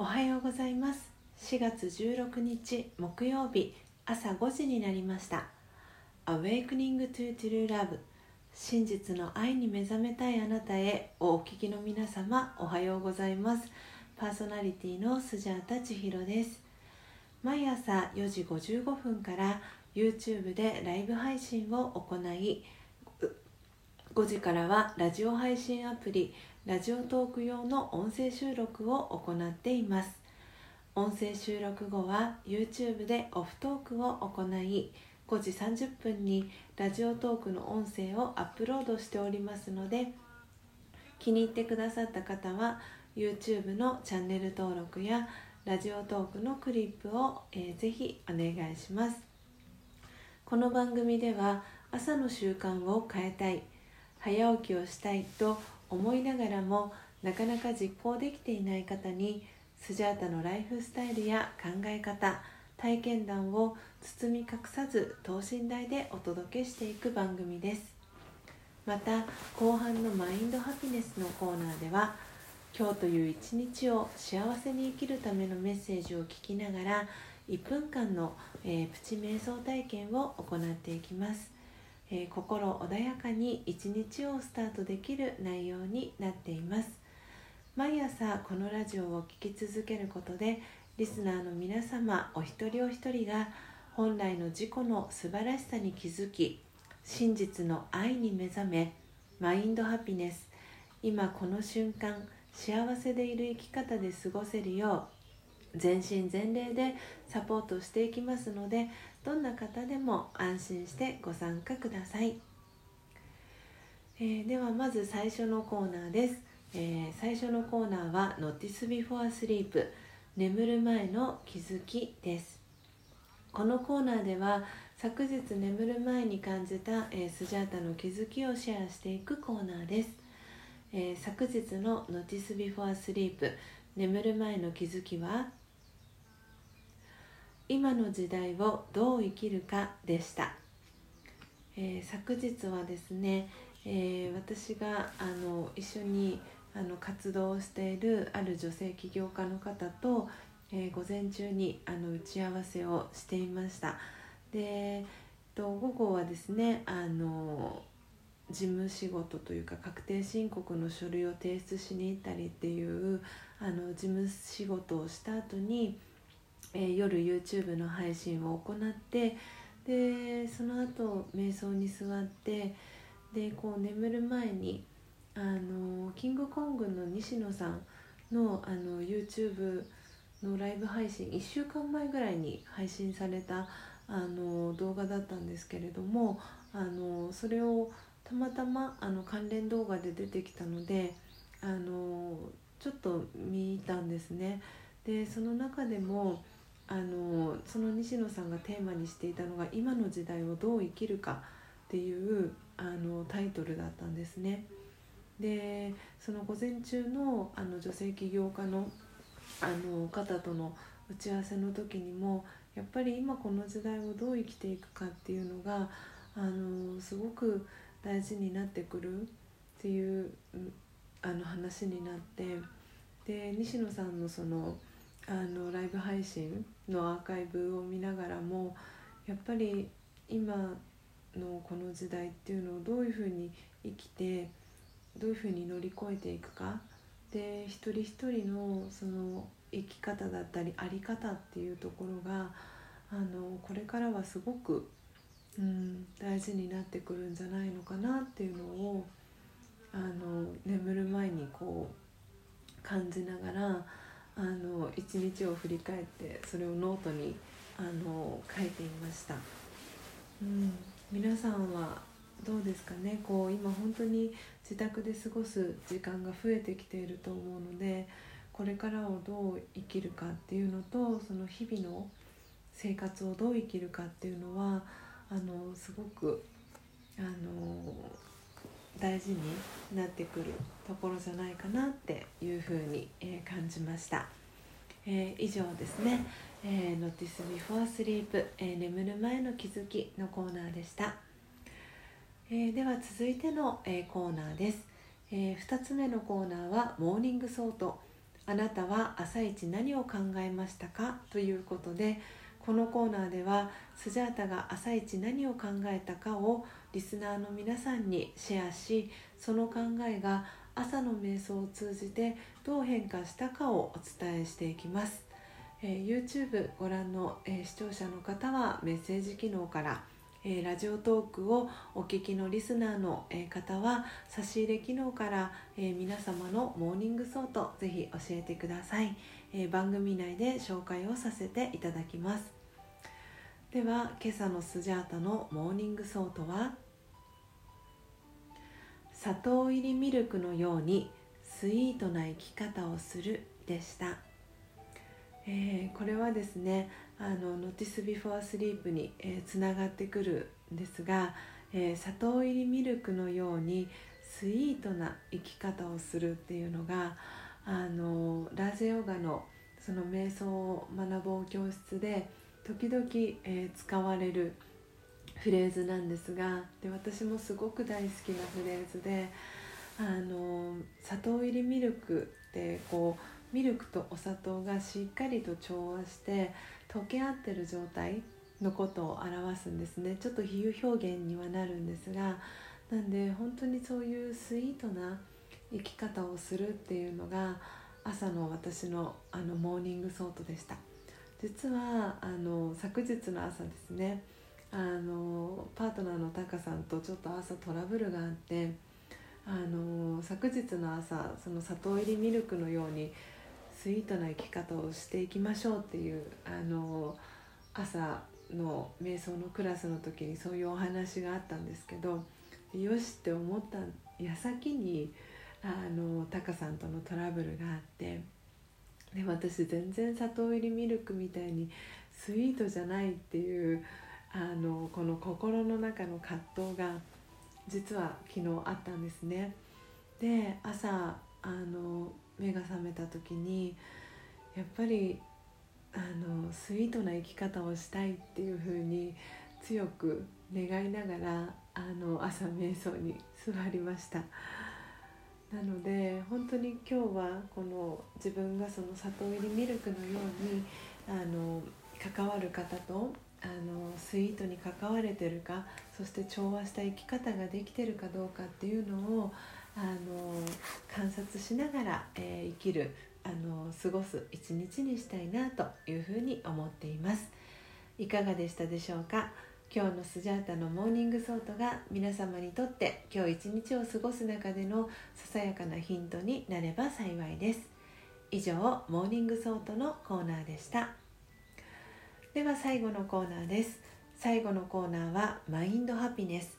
おはようございます。4月16日木曜日朝5時になりました。Awakening to True Love 真実の愛に目覚めたいあなたへをお聞きの皆様おはようございます。パーソナリティのスジャータ千尋です。毎朝4時55分から YouTube でライブ配信を行い5時からはラジオ配信アプリラジオトーク用の音声収録を行っています。音声収録後は YouTube でオフトークを行い5時30分にラジオトークの音声をアップロードしておりますので気に入ってくださった方は YouTube のチャンネル登録やラジオトークのクリップを、えー、ぜひお願いします。この番組では朝の習慣を変えたい早起きをしたいと思いながらもなかなか実行できていない方にスジャータのライフスタイルや考え方体験談を包み隠さず等身大でお届けしていく番組です。また後半のマインドハピネスのコーナーでは今日という一日を幸せに生きるためのメッセージを聞きながら1分間の、えー、プチ瞑想体験を行っていきます。えー、心穏やかに一日をスタートできる内容になっています。毎朝このラジオを聴き続けることでリスナーの皆様お一人お一人が本来の自己の素晴らしさに気づき真実の愛に目覚めマインドハピネス今この瞬間幸せでいる生き方で過ごせるよう全身全霊でサポートしていきますのでどんな方でも安心してご参加ください、えー、ではまず最初のコーナーです、えー、最初のコーナーは「Notice Before Sleep」眠る前の気づきです。このコーナーでは昨日眠る前に感じた、えー、スジャータの気づきをシェアしていくコーナーです、えー、昨日の「Notice Before Sleep」眠る前の気づきは？今の時代をどう生きるかでした、えー、昨日はですね、えー、私があの一緒にあの活動をしているある女性起業家の方と、えー、午前中にあの打ち合わせをしていました。でと午後はですねあの事務仕事というか確定申告の書類を提出しに行ったりっていうあの事務仕事をした後にえー、夜 YouTube の配信を行ってでその後瞑想に座ってでこう眠る前にあのキングコングの西野さんのあの YouTube のライブ配信1週間前ぐらいに配信されたあの動画だったんですけれどもあのそれをたまたまあの関連動画で出てきたのであのちょっと見たんですね。でその中でもあのその西野さんがテーマにしていたのが「今の時代をどう生きるか」っていうあのタイトルだったんですね。でその午前中のあの女性起業家のあの方との打ち合わせの時にもやっぱり今この時代をどう生きていくかっていうのがあのすごく大事になってくるっていうあの話になってで西野さんのそのあのライブ配信のアーカイブを見ながらもやっぱり今のこの時代っていうのをどういうふうに生きてどういうふうに乗り越えていくか。で一人一人のその生き方だったり在り方っていうところがあのこれからはすごく、うん、大事になってくるんじゃないのかなっていうのをあの眠る前にこう感じながらあの一日を振り返ってそれをノートにあの書いていました、うん、皆さんはどうですかね？こう今本当に自宅で過ごす時間が増えてきていると思うのでこれからをどう生きるかっていうのとその日々の生活をどう生きるかっていうのはあのすごくあの大事になってくるところじゃないかなっていうふうに、えー、感じました、えー、以上ですね「えー、Notice Before Sleep、えー、眠る前の気づき」のコーナーでした、えー、では続いての、えー、コーナーです、えー、2つ目のコーナーは「 Morning Thought」あなたは朝一何を考えましたか？ということでこのコーナーではスジャータが朝一何を考えたかをリスナーの皆さんにシェアしその考えが朝の瞑想を通じてどう変化したかをお伝えしていきます、えー、YouTube ご覧の、えー、視聴者の方はメッセージ機能からえー、ラジオトークをお聞きのリスナーの、えー、方は差し入れ機能から、えー、皆様の Morning Thought ぜひ教えてください、え番組内で紹介をさせていただきます。では今朝のスジャータの Morning Thought は砂糖入りミルクのようにスイートな生き方をするでした、えこれはですねあの Notice Before Sleep に、えー、つながってくるんですが、えー、砂糖入りミルクのようにスイートな生き方をするっていうのがあのラージャヨガのその瞑想を学ぼう教室で時々、えー、使われるフレーズなんですがで私もすごく大好きなフレーズであの砂糖入りミルクってこうミルクとお砂糖がしっかりと調和して溶け合ってる状態のことを表すんですね。ちょっと比喩表現にはなるんですがなんで本当にそういうスイートな生き方をするっていうのが朝の私のあの Morning Thought でした。実はあの昨日の朝ですねあのパートナーのタカさんとちょっと朝トラブルがあってあの昨日の朝その砂糖入りミルクのようにスイートな生き方をしていきましょうっていうあの朝の瞑想のクラスの時にそういうお話があったんですけどよしって思った矢先にあのタカさんとのトラブルがあってで私全然砂糖入りミルクみたいにスイートじゃないっていうあのこの心の中の葛藤が実は昨日あったんですね。で朝あの目が覚めた時にやっぱりあのスイートな生き方をしたいっていうふうに強く願いながらあの朝瞑想に座りました。なので本当に今日はこの自分がその砂糖入りミルクのようにあの関わる方とあのスイートに関われてるかそして調和した生き方ができてるかどうかっていうのをあの観察しながら、えー、生きるあの過ごす一日にしたいなというふうに思っています。いかがでしたでしょうか？今日のスジャータの Morning Thought が皆様にとって今日一日を過ごす中でのささやかなヒントになれば幸いです。以上Morning Thought のコーナーでした。では最後のコーナーです。最後のコーナーは Mind Happiness。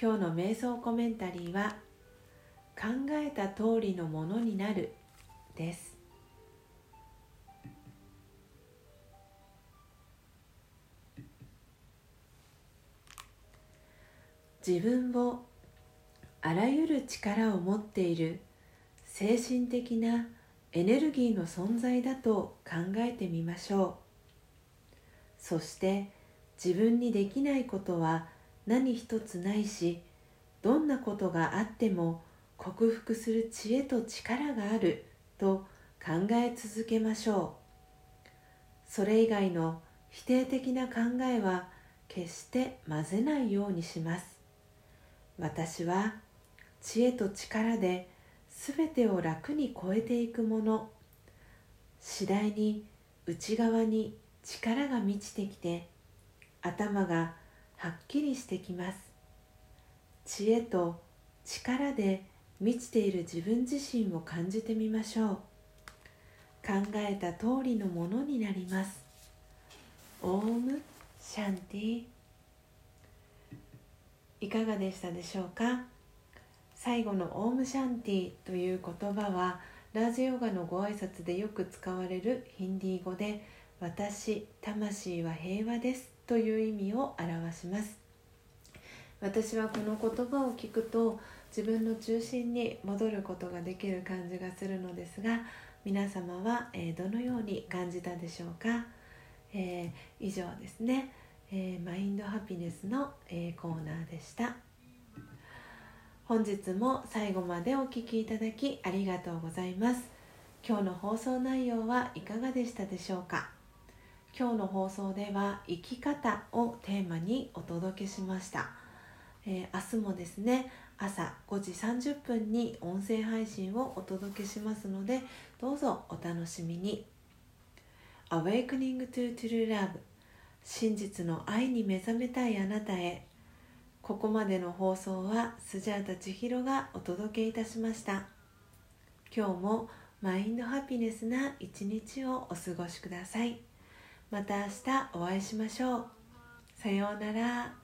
今日の瞑想コメンタリーは「考えた通りのものになる」です。自分をあらゆる力を持っている精神的なエネルギーの存在だと考えてみましょう。そして自分にできないことは何一つないしどんなことがあっても克服する知恵と力があると考え続けましょう。それ以外の否定的な考えは決して混ぜないようにします。私は知恵と力で全てを楽に超えていくもの。次第に内側に力が満ちてきて頭がはっきりしてきます。知恵と力で満ちている自分自身を感じてみましょう。考えた通りのものになります。オームシャンティ。いかがでしたでしょうか？最後のオームシャンティという言葉はラージヨガのご挨拶でよく使われるヒンディー語で「私魂は平和です」という意味を表します。私はこの言葉を聞くと自分の中心に戻ることができる感じがするのですが皆様は、えー、どのように感じたでしょうか、えー、以上ですね、えー、マインドハピネスの、えコーナーでした。本日も最後までお聴きいただきありがとうございます。今日の放送内容はいかがでしたでしょうか？今日の放送では生き方をテーマにお届けしました、えー、明日もですね朝5時30分に音声配信をお届けしますのでどうぞお楽しみに。Awakening to True Love 真実の愛に目覚めたいあなたへ。ここまでの放送はスジャータ千尋がお届けいたしました。今日もマインドハピネスな一日をお過ごしください。また明日お会いしましょう。さようなら。